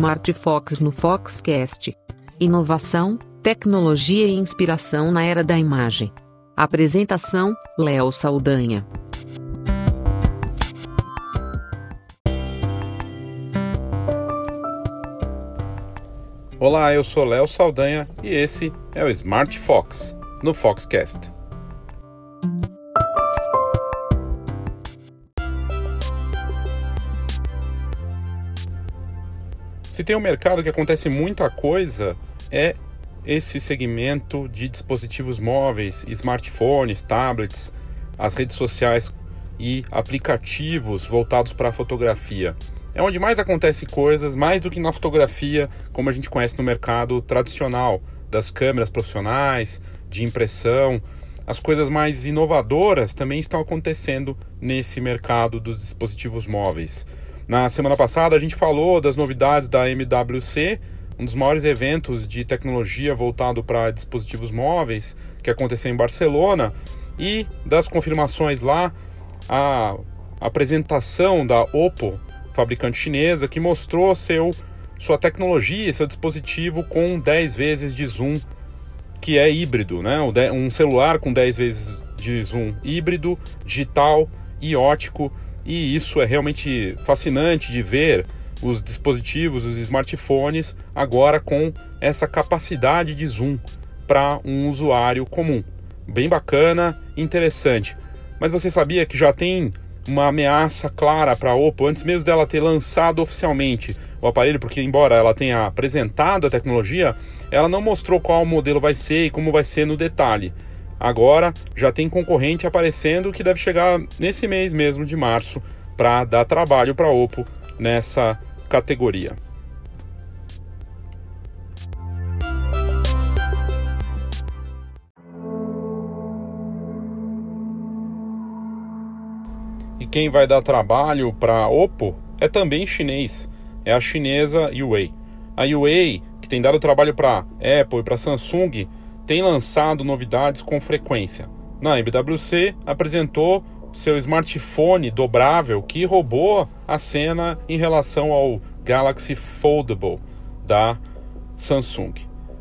Smart Fox no Foxcast. Inovação, tecnologia e inspiração na era da imagem. Apresentação: Léo Saldanha. Olá, eu sou Léo Saldanha e esse é o Smart Fox no Foxcast. Se tem um mercado que acontece muita coisa, é esse segmento de dispositivos móveis, smartphones, tablets, as redes sociais e aplicativos voltados para a fotografia. É onde mais acontece coisas, mais do que na fotografia, como a gente conhece no mercado tradicional, das câmeras profissionais, de impressão. As coisas mais inovadoras também estão acontecendo nesse mercado dos dispositivos móveis. Na semana passada a gente falou das novidades da MWC, um dos maiores eventos de tecnologia voltado para dispositivos móveis que aconteceu em Barcelona, e das confirmações lá, a apresentação da Oppo fabricante chinesa, que mostrou seu, sua tecnologia, seu dispositivo com 10 vezes de zoom, que é híbrido, né? um celular com 10 vezes de zoom híbrido, digital e ótico, e isso é realmente fascinante de ver os dispositivos, os smartphones, agora com essa capacidade de zoom para um usuário comum. Bem bacana, interessante. Mas você sabia que já tem uma ameaça clara para a Oppo antes mesmo dela ter lançado oficialmente o aparelho, porque embora ela tenha apresentado a tecnologia, ela não mostrou qual modelo vai ser e como vai ser no detalhe. Agora já tem concorrente aparecendo que deve chegar nesse mês mesmo de março para dar trabalho para a Oppo nessa categoria. E quem vai dar trabalho para Oppo é também chinês, é a chinesa Huawei. A Huawei, que tem dado trabalho para Apple e para Samsung, tem lançado novidades com frequência. Na MWC apresentou seu smartphone dobrável que roubou a cena em relação ao Galaxy Foldable da Samsung.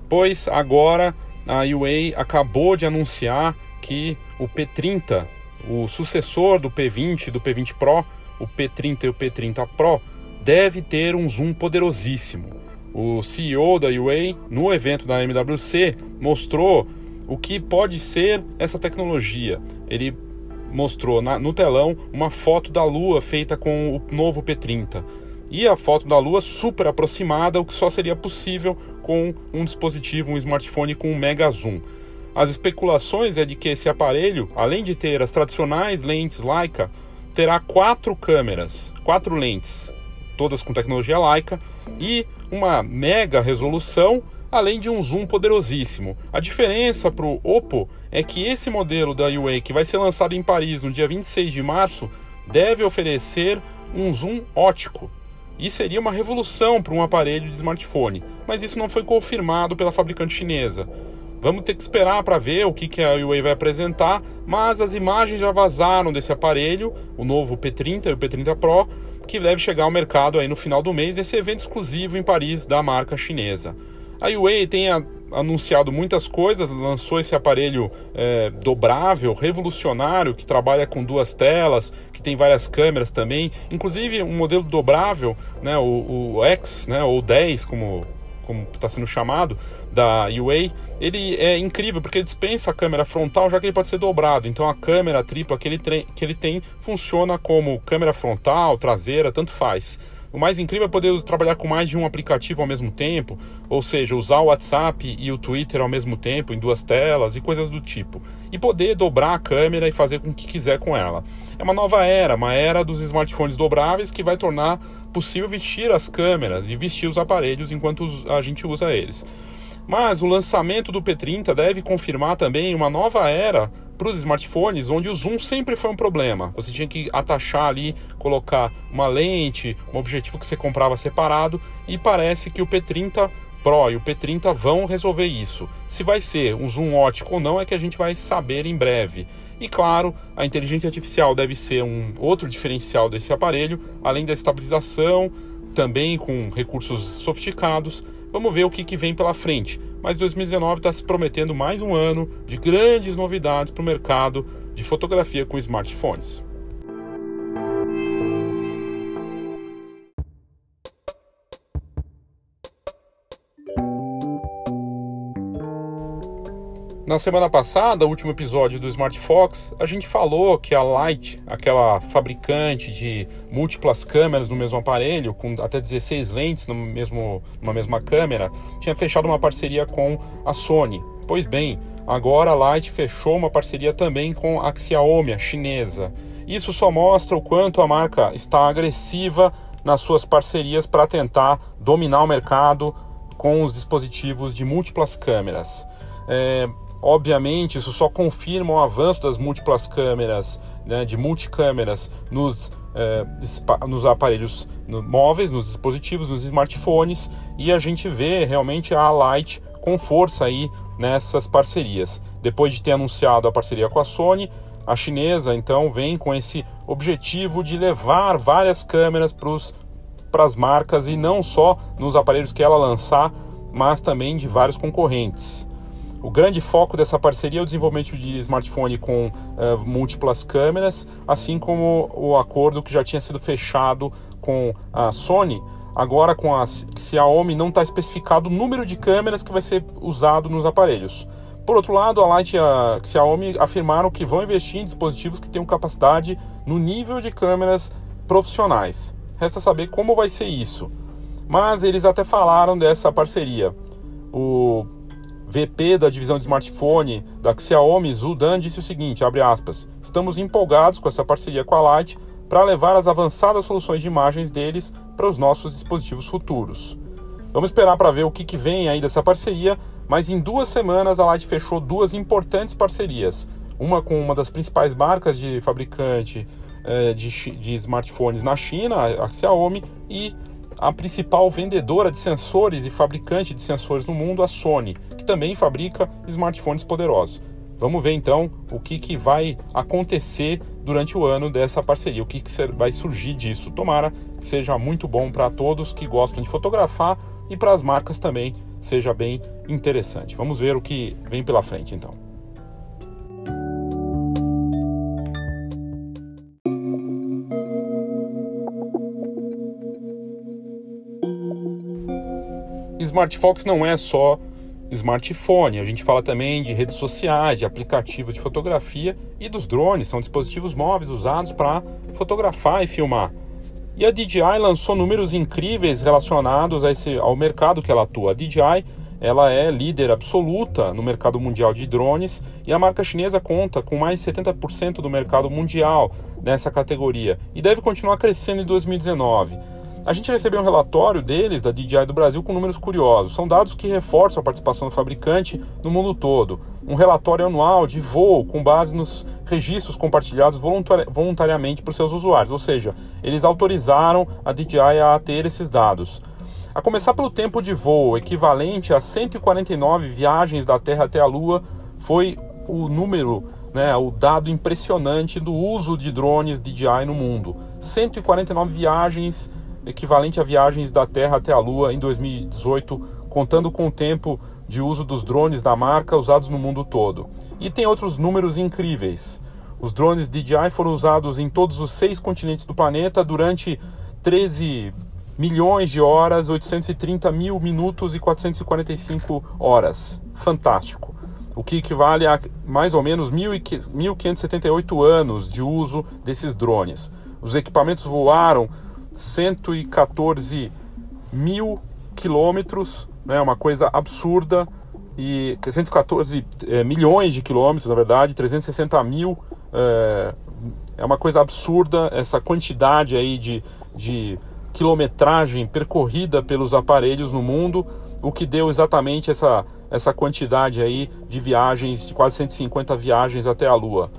Pois agora a Huawei acabou de anunciar que o P30 o sucessor do P20 e do P20 Pro, o P30 e o P30 Pro, deve ter um zoom poderosíssimo. O CEO da UA, no evento da MWC, mostrou o que pode ser essa tecnologia. Ele mostrou na, no telão uma foto da Lua feita com o novo P30. E a foto da Lua super aproximada, o que só seria possível com um dispositivo, um smartphone com um mega zoom. As especulações é de que esse aparelho, além de ter as tradicionais lentes Leica, terá quatro câmeras, quatro lentes, todas com tecnologia Leica, e uma mega resolução, além de um zoom poderosíssimo. A diferença para o Oppo é que esse modelo da UA, que vai ser lançado em Paris no dia 26 de março, deve oferecer um zoom ótico. E seria uma revolução para um aparelho de smartphone, mas isso não foi confirmado pela fabricante chinesa. Vamos ter que esperar para ver o que, que a Huawei vai apresentar, mas as imagens já vazaram desse aparelho, o novo P30 e o P30 Pro, que deve chegar ao mercado aí no final do mês, esse evento exclusivo em Paris da marca chinesa. A Huawei tem a, anunciado muitas coisas, lançou esse aparelho é, dobrável, revolucionário, que trabalha com duas telas, que tem várias câmeras também, inclusive um modelo dobrável, né, o, o X, né, ou 10, como como está sendo chamado, da UA, ele é incrível porque ele dispensa a câmera frontal, já que ele pode ser dobrado. Então a câmera tripla que ele, que ele tem funciona como câmera frontal, traseira, tanto faz. O mais incrível é poder trabalhar com mais de um aplicativo ao mesmo tempo, ou seja, usar o WhatsApp e o Twitter ao mesmo tempo, em duas telas e coisas do tipo. E poder dobrar a câmera e fazer com o que quiser com ela. É uma nova era, uma era dos smartphones dobráveis que vai tornar possível vestir as câmeras e vestir os aparelhos enquanto a gente usa eles. Mas o lançamento do P30 deve confirmar também uma nova era para os smartphones, onde o zoom sempre foi um problema. Você tinha que atachar ali, colocar uma lente, um objetivo que você comprava separado, e parece que o P30 Pro e o P30 vão resolver isso. Se vai ser um zoom ótico ou não é que a gente vai saber em breve. E claro, a inteligência artificial deve ser um outro diferencial desse aparelho, além da estabilização, também com recursos sofisticados. Vamos ver o que, que vem pela frente. Mas 2019 está se prometendo mais um ano de grandes novidades para o mercado de fotografia com smartphones. Na semana passada, o último episódio do Smart Fox, a gente falou que a Light, aquela fabricante de múltiplas câmeras no mesmo aparelho, com até 16 lentes no mesmo, numa mesma câmera, tinha fechado uma parceria com a Sony. Pois bem, agora a Light fechou uma parceria também com a Xiaomi, a chinesa. Isso só mostra o quanto a marca está agressiva nas suas parcerias para tentar dominar o mercado com os dispositivos de múltiplas câmeras. É, Obviamente, isso só confirma o avanço das múltiplas câmeras, né, de multicâmeras nos, eh, nos aparelhos móveis, nos dispositivos, nos smartphones, e a gente vê realmente a Light com força aí nessas parcerias. Depois de ter anunciado a parceria com a Sony, a chinesa então vem com esse objetivo de levar várias câmeras para as marcas e não só nos aparelhos que ela lançar, mas também de vários concorrentes. O grande foco dessa parceria é o desenvolvimento de smartphone com uh, múltiplas câmeras, assim como o acordo que já tinha sido fechado com a Sony. Agora, com a Xiaomi, não está especificado o número de câmeras que vai ser usado nos aparelhos. Por outro lado, a Light e a Xiaomi afirmaram que vão investir em dispositivos que tenham capacidade no nível de câmeras profissionais. Resta saber como vai ser isso. Mas eles até falaram dessa parceria. O VP da divisão de smartphone da Xiaomi, Zhu Dan, disse o seguinte, aspas, estamos empolgados com essa parceria com a Light para levar as avançadas soluções de imagens deles para os nossos dispositivos futuros. Vamos esperar para ver o que, que vem aí dessa parceria, mas em duas semanas a Light fechou duas importantes parcerias. Uma com uma das principais marcas de fabricante eh, de, de smartphones na China, a Xiaomi, e a principal vendedora de sensores e fabricante de sensores no mundo, a Sony, que também fabrica smartphones poderosos. Vamos ver então o que, que vai acontecer durante o ano dessa parceria, o que, que vai surgir disso. Tomara que seja muito bom para todos que gostam de fotografar e para as marcas também seja bem interessante. Vamos ver o que vem pela frente então. Smart Fox não é só smartphone, a gente fala também de redes sociais, de aplicativo de fotografia e dos drones, são dispositivos móveis usados para fotografar e filmar. E a DJI lançou números incríveis relacionados a esse, ao mercado que ela atua. A DJI ela é líder absoluta no mercado mundial de drones e a marca chinesa conta com mais de 70% do mercado mundial nessa categoria e deve continuar crescendo em 2019. A gente recebeu um relatório deles, da DJI do Brasil, com números curiosos. São dados que reforçam a participação do fabricante no mundo todo. Um relatório anual de voo com base nos registros compartilhados voluntari voluntariamente por seus usuários, ou seja, eles autorizaram a DJI a ter esses dados. A começar pelo tempo de voo, equivalente a 149 viagens da Terra até a Lua, foi o número, né, o dado impressionante do uso de drones DJI no mundo. 149 viagens equivalente a viagens da Terra até a Lua em 2018, contando com o tempo de uso dos drones da marca usados no mundo todo. E tem outros números incríveis. Os drones DJI foram usados em todos os seis continentes do planeta durante 13 milhões de horas, 830 mil minutos e 445 horas. Fantástico. O que equivale a mais ou menos 1.578 anos de uso desses drones. Os equipamentos voaram 114 mil quilômetros, né, uma coisa absurda, e 114 é, milhões de quilômetros, na verdade, 360 mil, é, é uma coisa absurda essa quantidade aí de, de quilometragem percorrida pelos aparelhos no mundo, o que deu exatamente essa, essa quantidade aí de viagens, de quase 150 viagens até a Lua.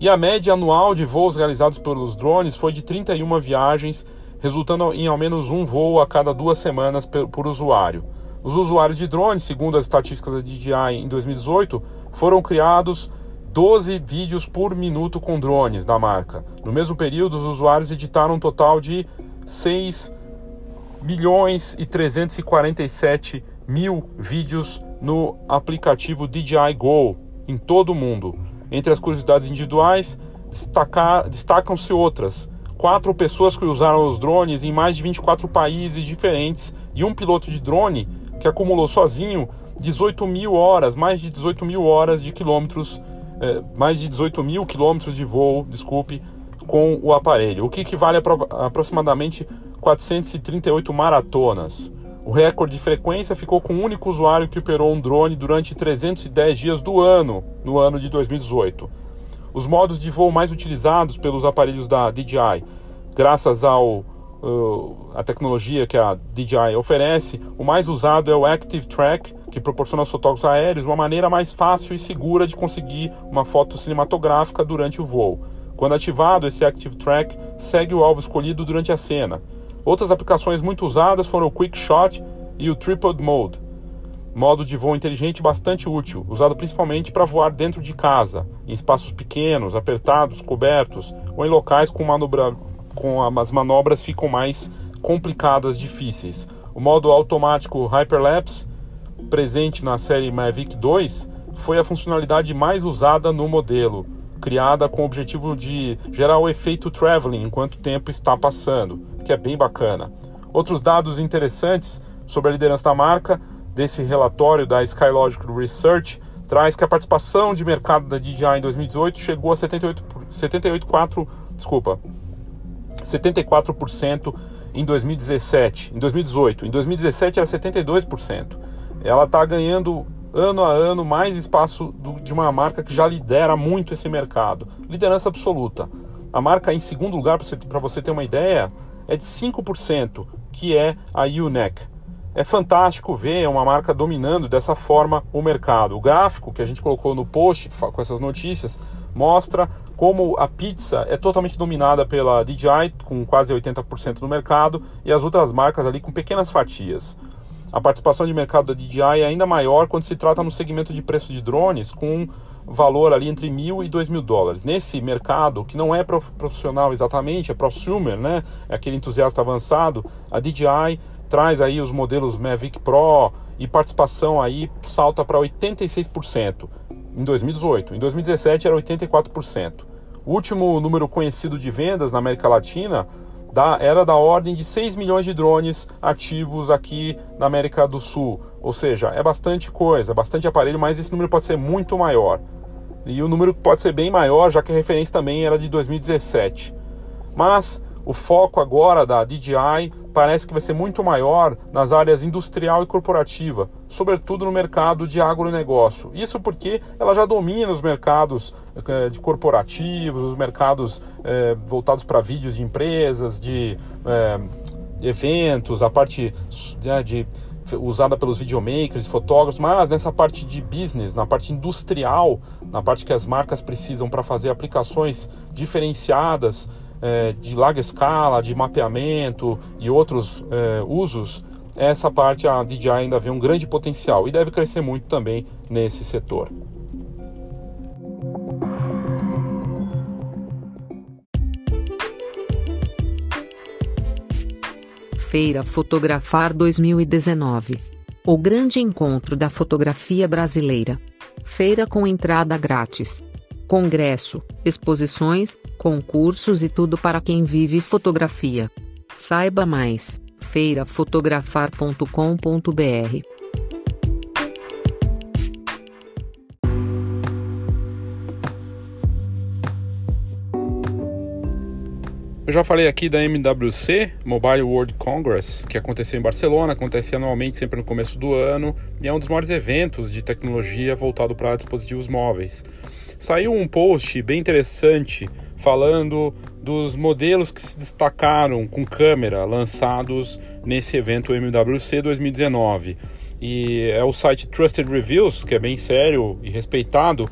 E a média anual de voos realizados pelos drones foi de 31 viagens resultando em ao menos um voo a cada duas semanas por usuário. Os usuários de drones, segundo as estatísticas da DJI em 2018, foram criados 12 vídeos por minuto com drones da marca. No mesmo período, os usuários editaram um total de 6 milhões e 347 mil vídeos no aplicativo DJI Go em todo o mundo. Entre as curiosidades individuais, destacam-se outras. Quatro pessoas que usaram os drones em mais de 24 países diferentes e um piloto de drone que acumulou sozinho 18 mil horas, mais de 18 mil horas de quilômetros, eh, mais de 18 mil quilômetros de voo, desculpe, com o aparelho, o que equivale a aproximadamente 438 maratonas. O recorde de frequência ficou com um único usuário que operou um drone durante 310 dias do ano, no ano de 2018. Os modos de voo mais utilizados pelos aparelhos da DJI, graças ao uh, a tecnologia que a DJI oferece, o mais usado é o Active Track, que proporciona aos fotógrafos aéreos uma maneira mais fácil e segura de conseguir uma foto cinematográfica durante o voo. Quando ativado, esse Active Track segue o alvo escolhido durante a cena. Outras aplicações muito usadas foram o Quick Shot e o Tripod Mode, modo de voo inteligente bastante útil, usado principalmente para voar dentro de casa, em espaços pequenos, apertados, cobertos ou em locais com, manobra, com as manobras ficam mais complicadas, difíceis. O modo automático Hyperlapse, presente na série Mavic 2, foi a funcionalidade mais usada no modelo criada com o objetivo de gerar o efeito traveling enquanto o tempo está passando, que é bem bacana. Outros dados interessantes sobre a liderança da marca desse relatório da Skylogic Research traz que a participação de mercado da DJI em 2018 chegou a 78, 78 desculpa, 74% em 2017, em 2018. Em 2017 era 72%. Ela está ganhando ano a ano mais espaço do, de uma marca que já lidera muito esse mercado. Liderança absoluta. A marca em segundo lugar, para você, você ter uma ideia, é de 5%, que é a UNEC. É fantástico ver uma marca dominando dessa forma o mercado. O gráfico que a gente colocou no post com essas notícias mostra como a pizza é totalmente dominada pela DJI, com quase 80% do mercado, e as outras marcas ali com pequenas fatias. A participação de mercado da DJI é ainda maior quando se trata no segmento de preço de drones, com valor ali entre mil e dois mil dólares. Nesse mercado, que não é profissional exatamente, é prosumer, né? é aquele entusiasta avançado, a DJI traz aí os modelos Mavic Pro e participação aí salta para 86% em 2018. Em 2017 era 84%. O último número conhecido de vendas na América Latina da, era da ordem de 6 milhões de drones ativos aqui na América do Sul. Ou seja, é bastante coisa, bastante aparelho, mas esse número pode ser muito maior. E o número pode ser bem maior, já que a referência também era de 2017. Mas o foco agora da DJI parece que vai ser muito maior nas áreas industrial e corporativa, sobretudo no mercado de agronegócio. Isso porque ela já domina os mercados eh, de corporativos, os mercados eh, voltados para vídeos de empresas, de eh, eventos, a parte né, de usada pelos videomakers, fotógrafos, mas nessa parte de business, na parte industrial, na parte que as marcas precisam para fazer aplicações diferenciadas é, de larga escala, de mapeamento e outros é, usos, essa parte a DJI ainda vê um grande potencial e deve crescer muito também nesse setor. Feira Fotografar 2019 O grande encontro da fotografia brasileira. Feira com entrada grátis congresso, exposições, concursos e tudo para quem vive fotografia. Saiba mais: feirafotografar.com.br. Eu já falei aqui da MWC, Mobile World Congress, que aconteceu em Barcelona, acontece anualmente sempre no começo do ano, e é um dos maiores eventos de tecnologia voltado para dispositivos móveis. Saiu um post bem interessante falando dos modelos que se destacaram com câmera lançados nesse evento MWC 2019. E é o site Trusted Reviews, que é bem sério e respeitado,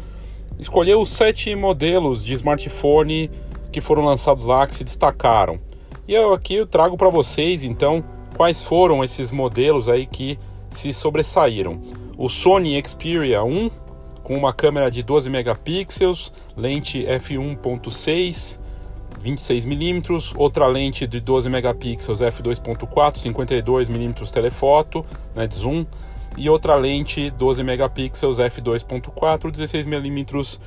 escolheu os sete modelos de smartphone que foram lançados lá que se destacaram. E eu aqui eu trago para vocês então quais foram esses modelos aí que se sobressaíram. O Sony Xperia 1 com uma câmera de 12 megapixels, lente f1.6, 26mm, outra lente de 12 megapixels f2.4, 52mm telefoto, né, de zoom, e outra lente 12 megapixels f2.4, 16mm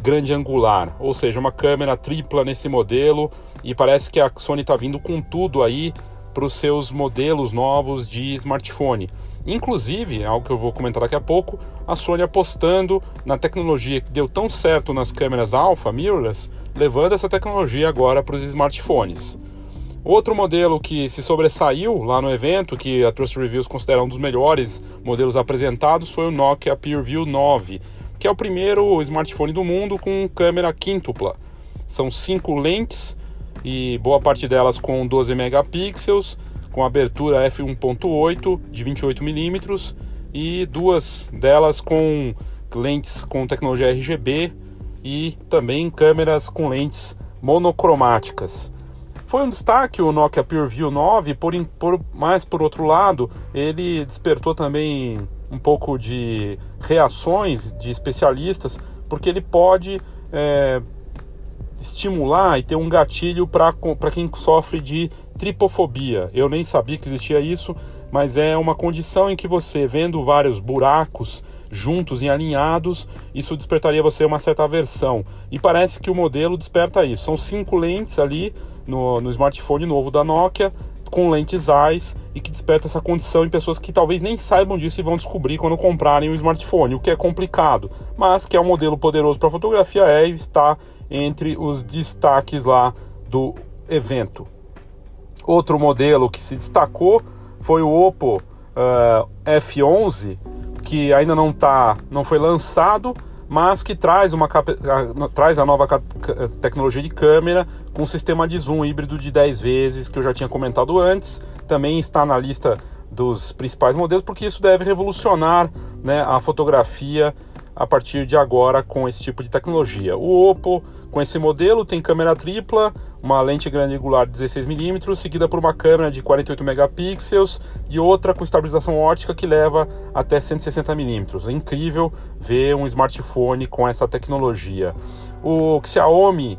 grande angular, ou seja, uma câmera tripla nesse modelo e parece que a Sony está vindo com tudo aí para os seus modelos novos de smartphone. Inclusive, algo que eu vou comentar daqui a pouco, a Sony apostando na tecnologia que deu tão certo nas câmeras alpha mirrorless, levando essa tecnologia agora para os smartphones. Outro modelo que se sobressaiu lá no evento, que a Trust Reviews considera um dos melhores modelos apresentados, foi o Nokia PureView 9, que é o primeiro smartphone do mundo com câmera quíntupla. São cinco lentes e boa parte delas com 12 megapixels, com abertura f1.8 de 28 milímetros e duas delas com lentes com tecnologia RGB e também câmeras com lentes monocromáticas. Foi um destaque o Nokia PureView 9, por, por, mas por outro lado, ele despertou também um pouco de reações de especialistas, porque ele pode é, estimular e ter um gatilho para quem sofre de tripofobia. Eu nem sabia que existia isso, mas é uma condição em que você, vendo vários buracos juntos e alinhados, isso despertaria você uma certa aversão. E parece que o modelo desperta isso. São cinco lentes ali no, no smartphone novo da Nokia, com lentes eyes e que desperta essa condição em pessoas que talvez nem saibam disso e vão descobrir quando comprarem o smartphone, o que é complicado, mas que é um modelo poderoso para fotografia é e está entre os destaques lá do evento. Outro modelo que se destacou foi o Oppo uh, F11, que ainda não tá, não foi lançado, mas que traz, uma, traz a nova tecnologia de câmera com sistema de zoom híbrido de 10 vezes, que eu já tinha comentado antes. Também está na lista dos principais modelos, porque isso deve revolucionar né, a fotografia a partir de agora com esse tipo de tecnologia. O Oppo, com esse modelo, tem câmera tripla, uma lente grande angular de 16mm, seguida por uma câmera de 48 megapixels e outra com estabilização ótica que leva até 160mm. É incrível ver um smartphone com essa tecnologia. O Xiaomi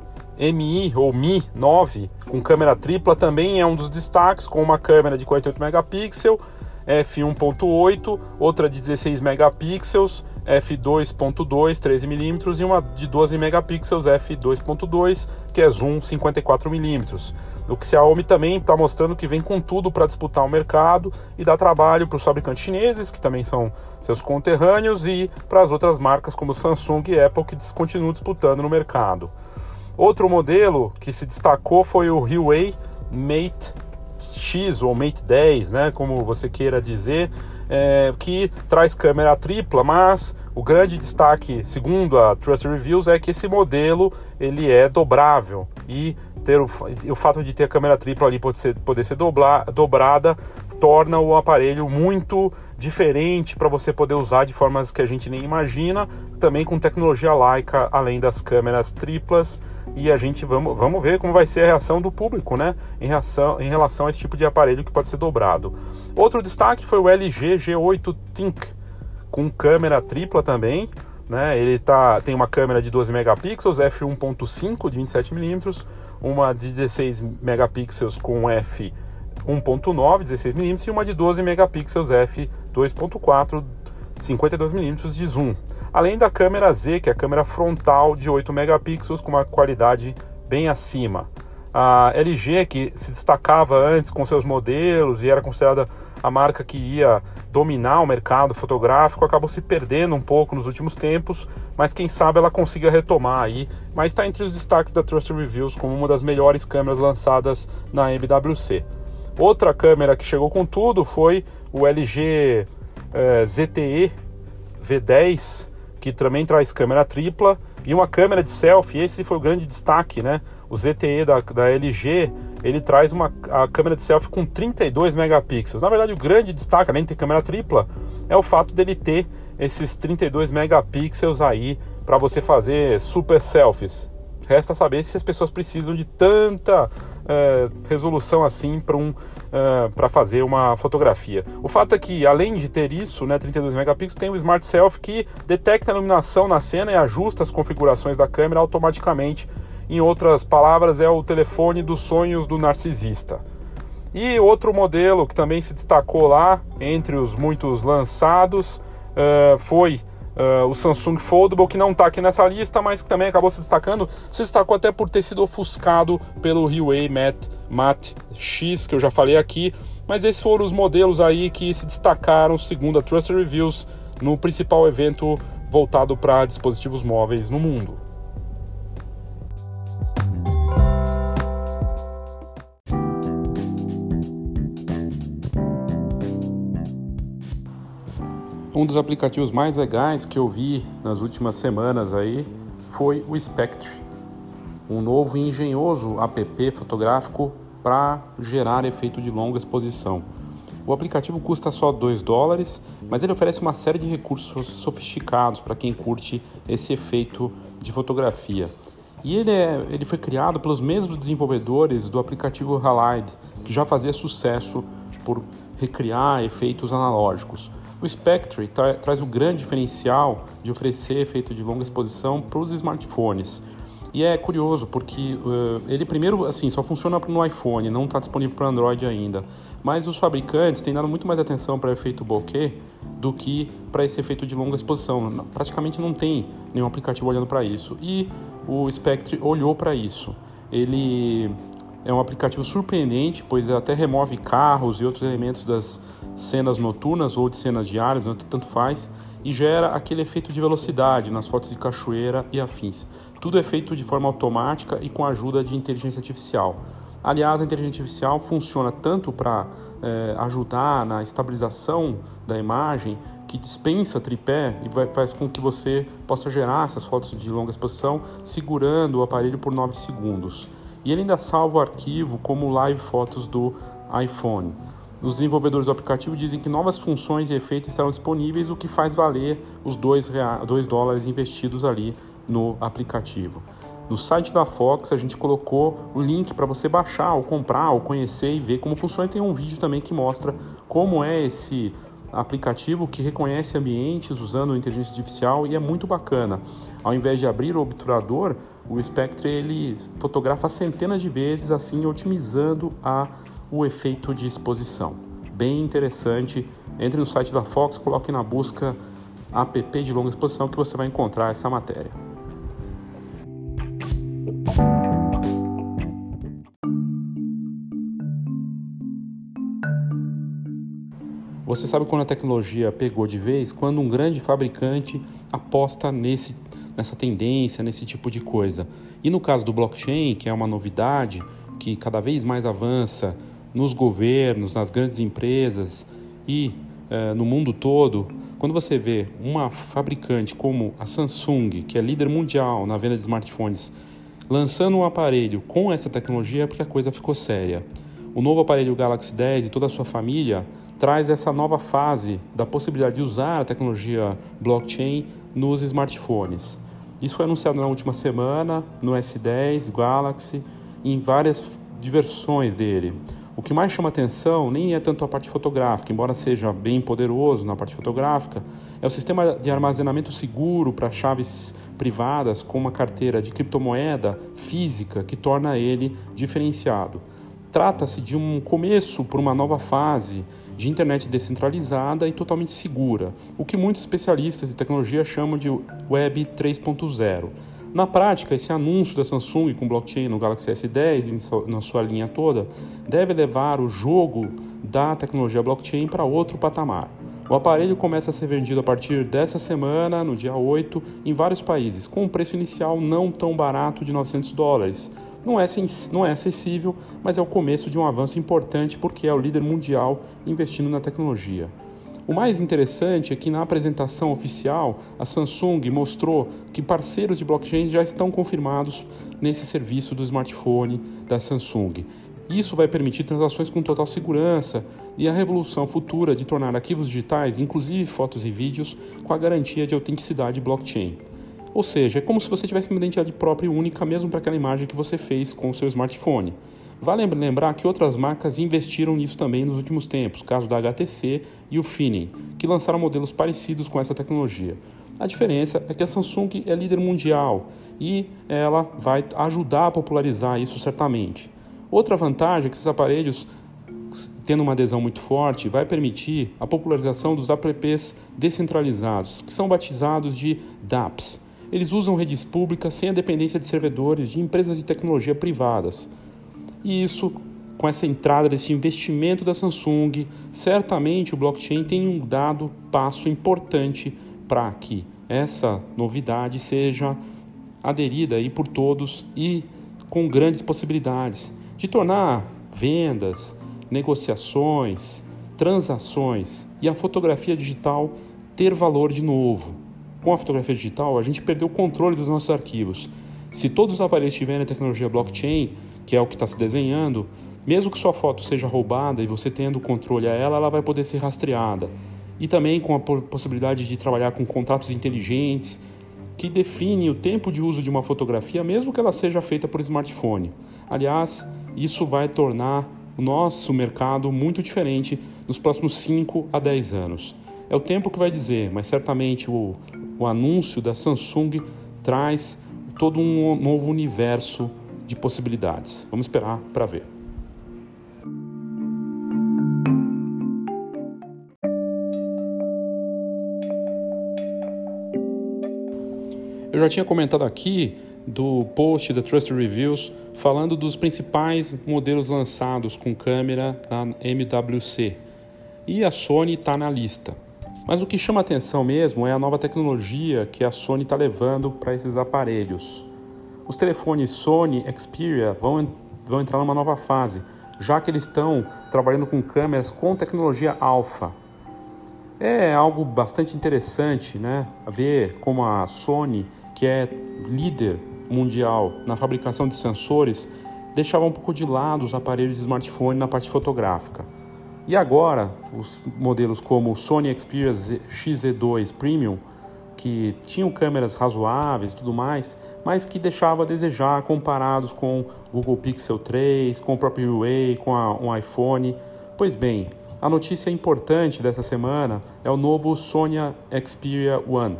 Mi ou Mi 9 com câmera tripla também é um dos destaques, com uma câmera de 48 megapixels f1.8, outra de 16 megapixels, f2.2, 13mm e uma de 12 megapixels, f2.2, que é zoom 54mm. O Xiaomi também está mostrando que vem com tudo para disputar o mercado e dar trabalho para os fabricantes chineses, que também são seus conterrâneos, e para as outras marcas como Samsung e Apple, que continuam disputando no mercado. Outro modelo que se destacou foi o Huawei Mate X ou Mate 10, né, como você queira dizer, é, que traz câmera tripla, mas o grande destaque, segundo a Trust Reviews, é que esse modelo ele é dobrável e ter o, o fato de ter a câmera tripla ali poder ser, poder ser doblar, dobrada torna o aparelho muito diferente para você poder usar de formas que a gente nem imagina, também com tecnologia Leica, além das câmeras triplas, e a gente vamos, vamos ver como vai ser a reação do público, né, em, reação, em relação a esse tipo de aparelho que pode ser dobrado. Outro destaque foi o LG G8 Think, com câmera tripla também, né? Ele tá, tem uma câmera de 12 megapixels, f1.5 de 27mm, uma de 16 megapixels com f 1.9, 16mm e uma de 12 megapixels f2.4, 52mm de zoom. Além da câmera Z, que é a câmera frontal de 8 megapixels com uma qualidade bem acima. A LG, que se destacava antes com seus modelos e era considerada a marca que ia dominar o mercado fotográfico, acabou se perdendo um pouco nos últimos tempos, mas quem sabe ela consiga retomar aí. Mas está entre os destaques da Trust Reviews como uma das melhores câmeras lançadas na MWC. Outra câmera que chegou com tudo foi o LG eh, ZTE V10, que também traz câmera tripla e uma câmera de selfie. Esse foi o grande destaque, né? O ZTE da, da LG ele traz uma a câmera de selfie com 32 megapixels. Na verdade, o grande destaque, além de ter câmera tripla, é o fato dele ter esses 32 megapixels aí para você fazer super selfies. Resta saber se as pessoas precisam de tanta é, resolução assim para um, é, para fazer uma fotografia. O fato é que, além de ter isso, né, 32 megapixels, tem o Smart Selfie que detecta a iluminação na cena e ajusta as configurações da câmera automaticamente Em outras palavras, é o telefone dos sonhos do narcisista. E outro modelo que também se destacou lá, entre os muitos lançados, uh, foi uh, o Samsung Foldable, que não está aqui nessa lista, mas que também acabou se destacando. Se destacou até por ter sido ofuscado pelo Huawei Mate, Mate X, que eu já falei aqui. Mas esses foram os modelos aí que se destacaram, segundo a Trust Reviews, no principal evento voltado para dispositivos móveis no mundo. Um dos aplicativos mais legais que eu vi nas últimas semanas aí foi o Spectre, um novo e engenhoso app fotográfico para gerar efeito de longa exposição. O aplicativo custa só 2 dólares, mas ele oferece uma série de recursos sofisticados para quem curte esse efeito de fotografia. E ele, é, ele foi criado pelos mesmos desenvolvedores do aplicativo Halide, que já fazia sucesso por recriar efeitos analógicos. O Spectre tra traz o grande diferencial de oferecer efeito de longa exposição para os smartphones. E é curioso porque uh, ele primeiro assim só funciona no iPhone, não está disponível para Android ainda. Mas os fabricantes têm dado muito mais atenção para efeito bokeh do que para esse efeito de longa exposição. Praticamente não tem nenhum aplicativo olhando para isso. E o Spectre olhou para isso. Ele é um aplicativo surpreendente, pois até remove carros e outros elementos das cenas noturnas ou de cenas diárias, né, tanto faz, e gera aquele efeito de velocidade nas fotos de cachoeira e afins. Tudo é feito de forma automática e com a ajuda de inteligência artificial. Aliás, a inteligência artificial funciona tanto para é, ajudar na estabilização da imagem, que dispensa tripé e vai, faz com que você possa gerar essas fotos de longa exposição segurando o aparelho por 9 segundos. E ele ainda salva o arquivo como live fotos do iPhone. Os desenvolvedores do aplicativo dizem que novas funções e efeitos estarão disponíveis, o que faz valer os 2 dólares investidos ali no aplicativo. No site da Fox a gente colocou o link para você baixar, ou comprar, ou conhecer e ver como funciona. E tem um vídeo também que mostra como é esse aplicativo que reconhece ambientes usando inteligência artificial e é muito bacana. Ao invés de abrir o obturador, o Spectre ele fotografa centenas de vezes, assim otimizando a o efeito de exposição. Bem interessante. Entre no site da Fox, coloque na busca app de longa exposição que você vai encontrar essa matéria. Você sabe quando a tecnologia pegou de vez? Quando um grande fabricante aposta nesse, nessa tendência, nesse tipo de coisa. E no caso do blockchain, que é uma novidade que cada vez mais avança nos governos, nas grandes empresas e eh, no mundo todo, quando você vê uma fabricante como a Samsung, que é líder mundial na venda de smartphones, lançando um aparelho com essa tecnologia, é porque a coisa ficou séria. O novo aparelho Galaxy 10 e toda a sua família traz essa nova fase da possibilidade de usar a tecnologia blockchain nos smartphones. Isso foi anunciado na última semana no S10 Galaxy em várias versões dele. O que mais chama atenção nem é tanto a parte fotográfica, embora seja bem poderoso na parte fotográfica, é o sistema de armazenamento seguro para chaves privadas com uma carteira de criptomoeda física que torna ele diferenciado. Trata-se de um começo para uma nova fase de internet descentralizada e totalmente segura, o que muitos especialistas de tecnologia chamam de Web 3.0. Na prática, esse anúncio da Samsung com blockchain no Galaxy S10 na sua linha toda deve levar o jogo da tecnologia blockchain para outro patamar. O aparelho começa a ser vendido a partir dessa semana, no dia 8, em vários países, com um preço inicial não tão barato de 900 dólares. Não é, não é acessível, mas é o começo de um avanço importante porque é o líder mundial investindo na tecnologia. O mais interessante é que na apresentação oficial, a Samsung mostrou que parceiros de blockchain já estão confirmados nesse serviço do smartphone da Samsung. Isso vai permitir transações com total segurança e a revolução futura de tornar arquivos digitais, inclusive fotos e vídeos, com a garantia de autenticidade blockchain. Ou seja, é como se você tivesse uma identidade própria e única mesmo para aquela imagem que você fez com o seu smartphone. Vale lembrar que outras marcas investiram nisso também nos últimos tempos, caso da HTC e o Finin, que lançaram modelos parecidos com essa tecnologia. A diferença é que a Samsung é líder mundial e ela vai ajudar a popularizar isso certamente. Outra vantagem é que esses aparelhos, tendo uma adesão muito forte, vai permitir a popularização dos apps descentralizados, que são batizados de DApps. Eles usam redes públicas sem a dependência de servidores de empresas de tecnologia privadas. E isso, com essa entrada desse investimento da Samsung, certamente o blockchain tem um dado passo importante para que essa novidade seja aderida aí por todos e com grandes possibilidades de tornar vendas, negociações, transações e a fotografia digital ter valor de novo. Com a fotografia digital, a gente perdeu o controle dos nossos arquivos. Se todos os aparelhos tiverem a tecnologia blockchain, que é o que está se desenhando, mesmo que sua foto seja roubada e você tendo controle a ela, ela vai poder ser rastreada. E também com a possibilidade de trabalhar com contratos inteligentes, que define o tempo de uso de uma fotografia, mesmo que ela seja feita por smartphone. Aliás, isso vai tornar o nosso mercado muito diferente nos próximos 5 a 10 anos. É o tempo que vai dizer, mas certamente o, o anúncio da Samsung traz todo um novo universo de possibilidades. Vamos esperar para ver. Eu já tinha comentado aqui do post da Trust Reviews falando dos principais modelos lançados com câmera na MWC. E a Sony está na lista. Mas o que chama atenção mesmo é a nova tecnologia que a Sony está levando para esses aparelhos. Os telefones Sony Xperia vão, vão entrar numa nova fase, já que eles estão trabalhando com câmeras com tecnologia alfa. É algo bastante interessante, né? Ver como a Sony, que é líder mundial na fabricação de sensores deixava um pouco de lado os aparelhos de smartphone na parte fotográfica. E agora, os modelos como o Sony Xperia XZ2 Premium, que tinham câmeras razoáveis e tudo mais, mas que deixava a desejar comparados com o Google Pixel 3, com o próprio Huawei, com a, um iPhone. Pois bem, a notícia importante dessa semana é o novo Sony Xperia One,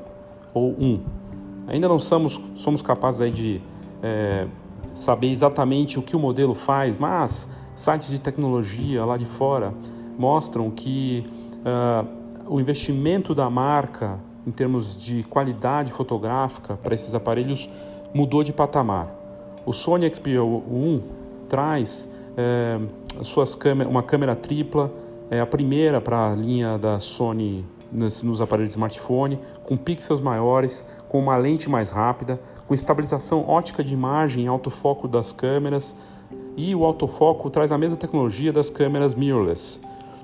ou 1, Ainda não somos, somos capazes de é, saber exatamente o que o modelo faz, mas sites de tecnologia lá de fora mostram que uh, o investimento da marca em termos de qualidade fotográfica para esses aparelhos mudou de patamar. O Sony Xperia 1 traz é, suas câmeras, uma câmera tripla, é a primeira para a linha da Sony nos, nos aparelhos de smartphone, com pixels maiores, com uma lente mais rápida, com estabilização ótica de imagem e autofoco das câmeras, e o autofoco traz a mesma tecnologia das câmeras mirrorless.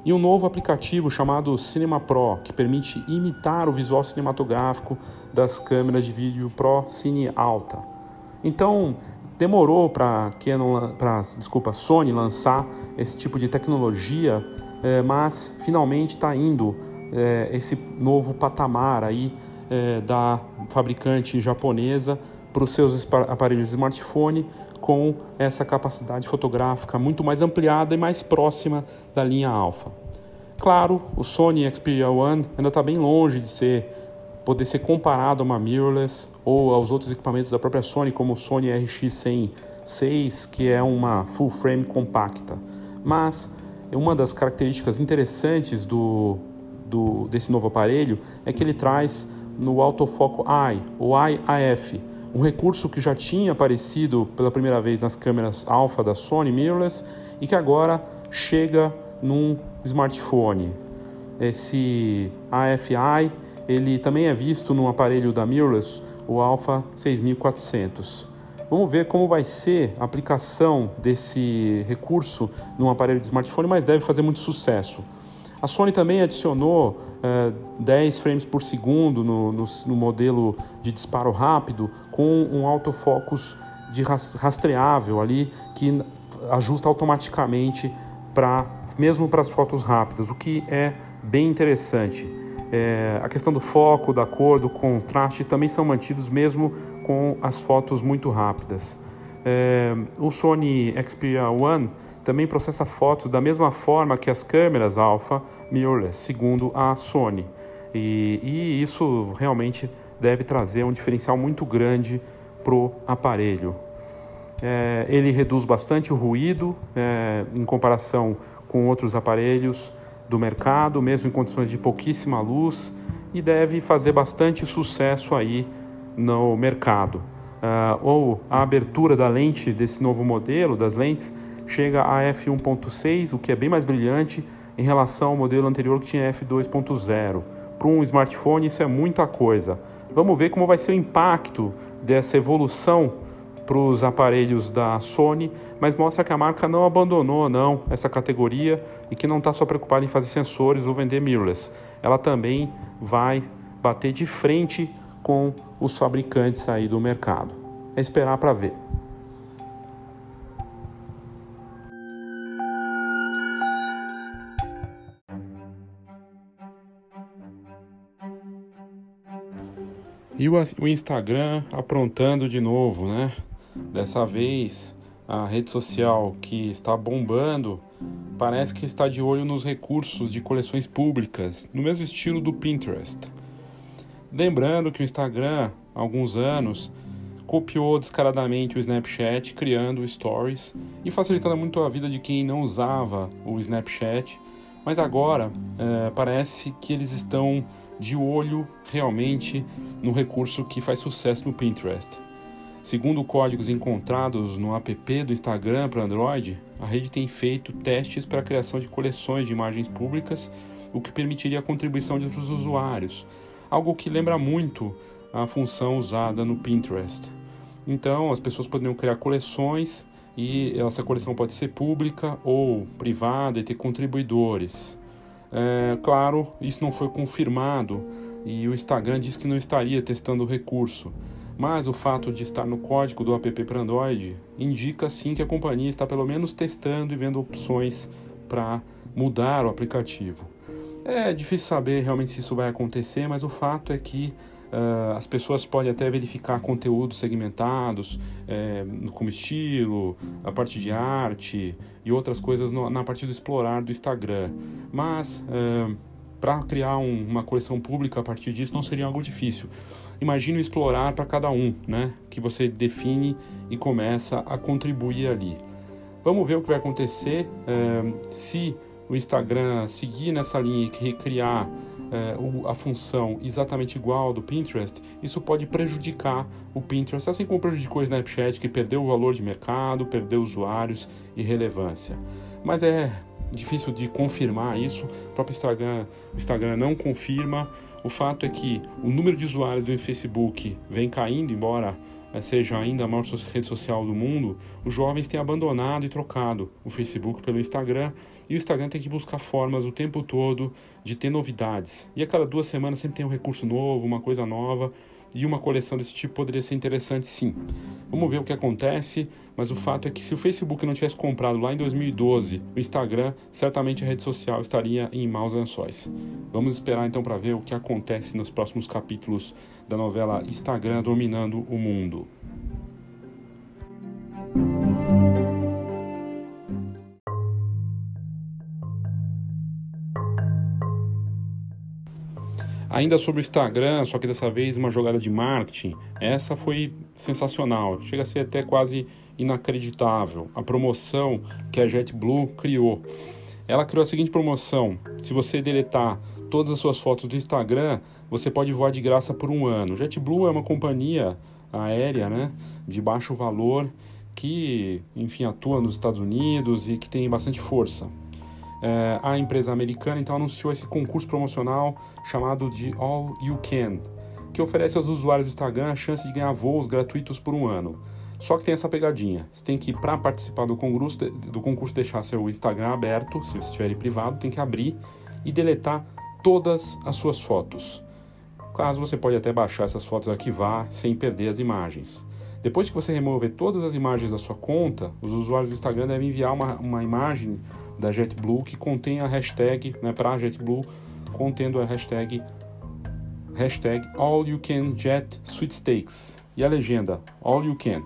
E um novo aplicativo chamado Cinema Pro, que permite imitar o visual cinematográfico das câmeras de vídeo Pro Cine Alta. Então, demorou para para desculpa, Sony lançar esse tipo de tecnologia, eh, mas finalmente está indo é, esse novo patamar aí é, da fabricante japonesa para os seus aparelhos smartphone com essa capacidade fotográfica muito mais ampliada e mais próxima da linha Alpha. Claro, o Sony Xperia One ainda está bem longe de ser poder ser comparado a uma mirrorless ou aos outros equipamentos da própria Sony, como o Sony RX106, que é uma full frame compacta. Mas uma das características interessantes do do, desse novo aparelho é que ele traz no autofoco Eye, ou Eye-AF, um recurso que já tinha aparecido pela primeira vez nas câmeras alfa da Sony mirrorless e que agora chega num smartphone. Esse AFI ele também é visto no aparelho da mirrorless, o Alpha 6400. Vamos ver como vai ser a aplicação desse recurso num aparelho de smartphone, mas deve fazer muito sucesso. A Sony também adicionou eh, 10 frames por segundo no, no, no, modelo de disparo rápido com um autofocus de rastreável ali que ajusta automaticamente para mesmo para as fotos rápidas, o que é bem interessante. É, a questão do foco, da cor, do contraste também são mantidos mesmo com as fotos muito rápidas. É, o Sony Xperia One também processa fotos da mesma forma que as câmeras alfa mirrorless, segundo a Sony. E, e isso realmente deve trazer um diferencial muito grande para o aparelho. É, ele reduz bastante o ruído é, em comparação com outros aparelhos do mercado, mesmo em condições de pouquíssima luz, e deve fazer bastante sucesso aí no mercado. Uh, ou a abertura da lente desse novo modelo, das lentes, chega a f1.6, o que é bem mais brilhante em relação ao modelo anterior que tinha f2.0. Para um smartphone isso é muita coisa. Vamos ver como vai ser o impacto dessa evolução para os aparelhos da Sony, mas mostra que a marca não abandonou não essa categoria e que não está só preocupada em fazer sensores ou vender mirrorless. Ela também vai bater de frente com os fabricantes aí do mercado. É esperar para ver. E o Instagram aprontando de novo, né? Dessa vez, a rede social que está bombando parece que está de olho nos recursos de coleções públicas, no mesmo estilo do Pinterest. Lembrando que o Instagram, há alguns anos, copiou descaradamente o Snapchat, criando stories e facilitando muito a vida de quem não usava o Snapchat, mas agora é, parece que eles estão de olho realmente no recurso que faz sucesso no Pinterest. Segundo códigos encontrados no app do Instagram para Android, a rede tem feito testes para a criação de coleções de imagens públicas, o que permitiria a contribuição de outros usuários, algo que lembra muito a função usada no Pinterest. Então, as pessoas poderiam criar coleções e essa coleção pode ser pública ou privada e ter contribuidores. É, claro, isso não foi confirmado e o Instagram disse que não estaria testando o recurso. Mas o fato de estar no código do app para Android indica sim que a companhia está pelo menos testando e vendo opções para mudar o aplicativo. É difícil saber realmente se isso vai acontecer, mas o fato é que uh, as pessoas podem até verificar conteúdos segmentados, é, como estilo, a parte de arte e outras coisas no, na parte do explorar do Instagram. Mas uh, para criar um, uma coleção pública a partir disso não seria algo difícil. Imagine explorar para cada um, né? Que você define e começa a contribuir ali. Vamos ver o que vai acontecer é, se o Instagram seguir nessa linha e recriar é, a função exatamente igual do Pinterest, isso pode prejudicar o Pinterest, assim como prejudicou o Snapchat, que perdeu o valor de mercado, perdeu usuários e relevância. Mas é difícil de confirmar isso. O próprio Instagram, Instagram não confirma. O fato é que o número de usuários do Facebook vem caindo, embora eh, seja ainda a maior rede social do mundo, os jovens têm abandonado e trocado o Facebook pelo Instagram e o Instagram tem que buscar formas o tempo todo de ter novidades. E a cada duas semanas sempre tem um recurso novo, uma coisa nova e uma coleção desse tipo poderia ser interessante sim. Vamos ver o que acontece, mas o fato é que se o Facebook não tivesse comprado lá em 2012 o Instagram, certamente a rede social estaria em maus lençóis. Vamos esperar então para ver o que acontece nos próximos capítulos da novela Instagram dominando o mundo. Ainda sobre o Instagram, só que dessa vez uma jogada de marketing, essa foi sensacional, chega a ser até quase inacreditável. A promoção que a JetBlue criou. Ela criou a seguinte promoção: se você deletar todas as suas fotos do Instagram, você pode voar de graça por um ano. JetBlue é uma companhia aérea, né, de baixo valor que, enfim, atua nos Estados Unidos e que tem bastante força é, a empresa americana então anunciou esse concurso promocional chamado de All You Can, que oferece aos usuários do Instagram a chance de ganhar voos gratuitos por um ano. Só que tem essa pegadinha. Você tem que, para participar do concurso, do concurso, deixar seu Instagram aberto, se você estiver privado, tem que abrir e deletar todas as suas fotos. Caso você pode até baixar essas fotos arquivar sem perder as imagens. Depois que você remover todas as imagens da sua conta, os usuários do Instagram devem enviar uma, uma imagem da JetBlue que contém a hashtag, né, para a JetBlue, contendo a hashtag hashtag All You Can Jet Sweepstakes e a legenda All You Can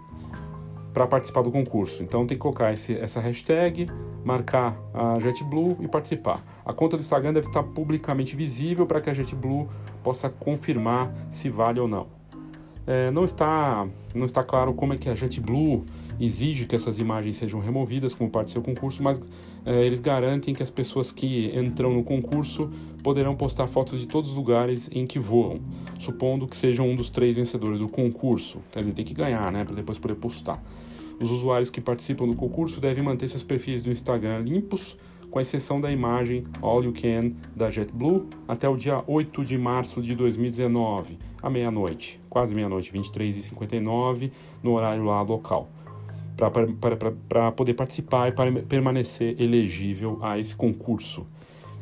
para participar do concurso. Então tem que colocar esse, essa hashtag, marcar a JetBlue e participar. A conta do Instagram deve estar publicamente visível para que a JetBlue possa confirmar se vale ou não. É, não, está, não está claro como é que a JetBlue exige que essas imagens sejam removidas como parte do seu concurso, mas é, eles garantem que as pessoas que entram no concurso poderão postar fotos de todos os lugares em que voam, supondo que sejam um dos três vencedores do concurso. Quer dizer, tem que ganhar, né, para depois poder postar. Os usuários que participam do concurso devem manter seus perfis do Instagram limpos, com exceção da imagem All You Can da JetBlue, até o dia 8 de março de 2019, à meia-noite, quase meia-noite, 23h59, no horário lá local, para poder participar e para permanecer elegível a esse concurso.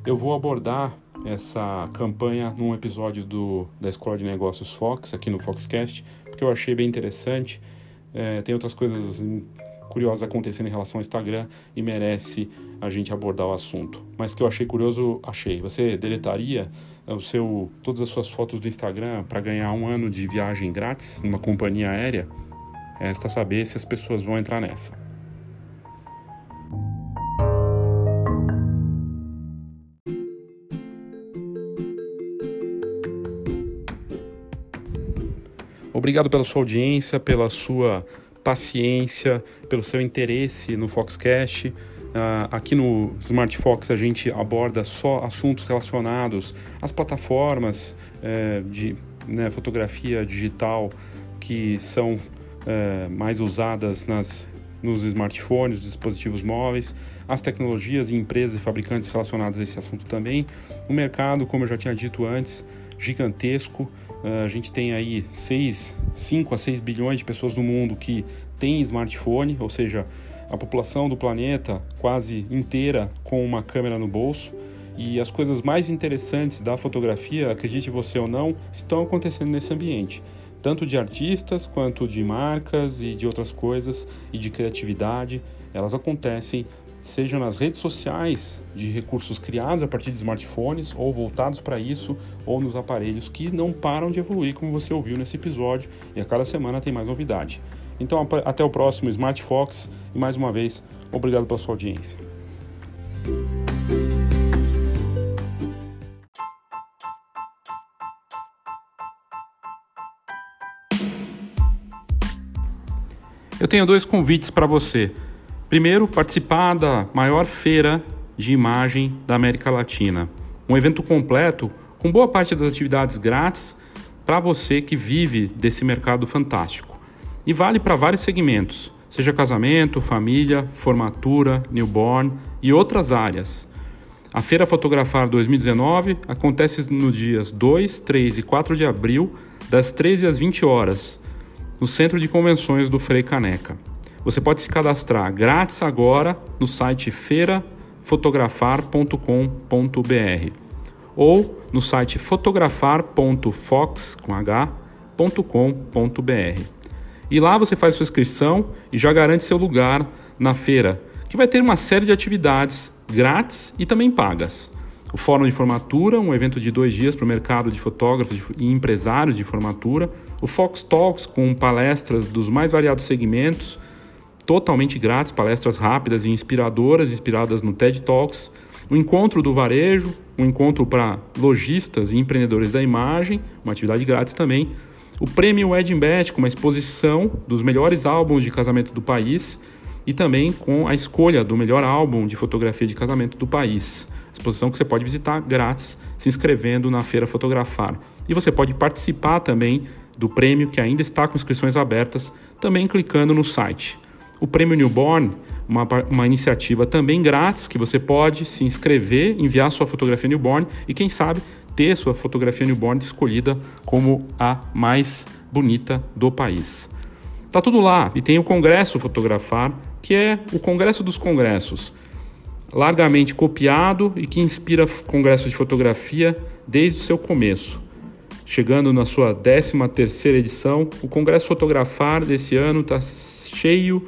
Eu vou abordar essa campanha num episódio do, da Escola de Negócios Fox, aqui no Foxcast, porque eu achei bem interessante é, tem outras coisas curiosas acontecendo em relação ao Instagram e merece a gente abordar o assunto. Mas que eu achei curioso, achei. Você deletaria é, o seu, todas as suas fotos do Instagram para ganhar um ano de viagem grátis numa companhia aérea? Resta saber se as pessoas vão entrar nessa. Obrigado pela sua audiência, pela sua paciência, pelo seu interesse no Foxcast. Uh, aqui no Smart Fox a gente aborda só assuntos relacionados às plataformas uh, de né, fotografia digital que são uh, mais usadas nas, nos smartphones, dispositivos móveis, as tecnologias e empresas e fabricantes relacionados a esse assunto também. O mercado, como eu já tinha dito antes, gigantesco. Uh, a gente tem aí 6, 5 a 6 bilhões de pessoas no mundo que têm smartphone, ou seja, a população do planeta quase inteira com uma câmera no bolso. E as coisas mais interessantes da fotografia, acredite você ou não, estão acontecendo nesse ambiente. Tanto de artistas quanto de marcas e de outras coisas e de criatividade, elas acontecem seja nas redes sociais de recursos criados a partir de smartphones ou voltados para isso, ou nos aparelhos que não param de evoluir, como você ouviu nesse episódio, e a cada semana tem mais novidade. Então, até o próximo Smart Fox e mais uma vez, obrigado pela sua audiência. Eu tenho dois convites para você. Primeiro, participar da maior feira de imagem da América Latina. Um evento completo com boa parte das atividades grátis para você que vive desse mercado fantástico. E vale para vários segmentos, seja casamento, família, formatura, newborn e outras áreas. A Feira Fotografar 2019 acontece nos dias 2, 3 e 4 de abril, das 13 às 20 horas, no Centro de Convenções do Frei Caneca. Você pode se cadastrar grátis agora no site feirafotografar.com.br ou no site fotografar.fox.com.br. E lá você faz sua inscrição e já garante seu lugar na feira, que vai ter uma série de atividades grátis e também pagas. O Fórum de Formatura, um evento de dois dias para o mercado de fotógrafos e empresários de formatura. O Fox Talks, com palestras dos mais variados segmentos totalmente grátis, palestras rápidas e inspiradoras, inspiradas no TED Talks, o encontro do varejo, um encontro para lojistas e empreendedores da imagem, uma atividade grátis também, o prêmio Wedding Bet, com uma exposição dos melhores álbuns de casamento do país e também com a escolha do melhor álbum de fotografia de casamento do país. Exposição que você pode visitar grátis se inscrevendo na Feira Fotografar. E você pode participar também do prêmio que ainda está com inscrições abertas, também clicando no site o Prêmio Newborn, uma, uma iniciativa também grátis que você pode se inscrever, enviar sua fotografia newborn e, quem sabe, ter sua fotografia newborn escolhida como a mais bonita do país. Tá tudo lá e tem o Congresso Fotografar, que é o Congresso dos Congressos, largamente copiado e que inspira congressos de fotografia desde o seu começo. Chegando na sua 13 terceira edição, o Congresso Fotografar desse ano está cheio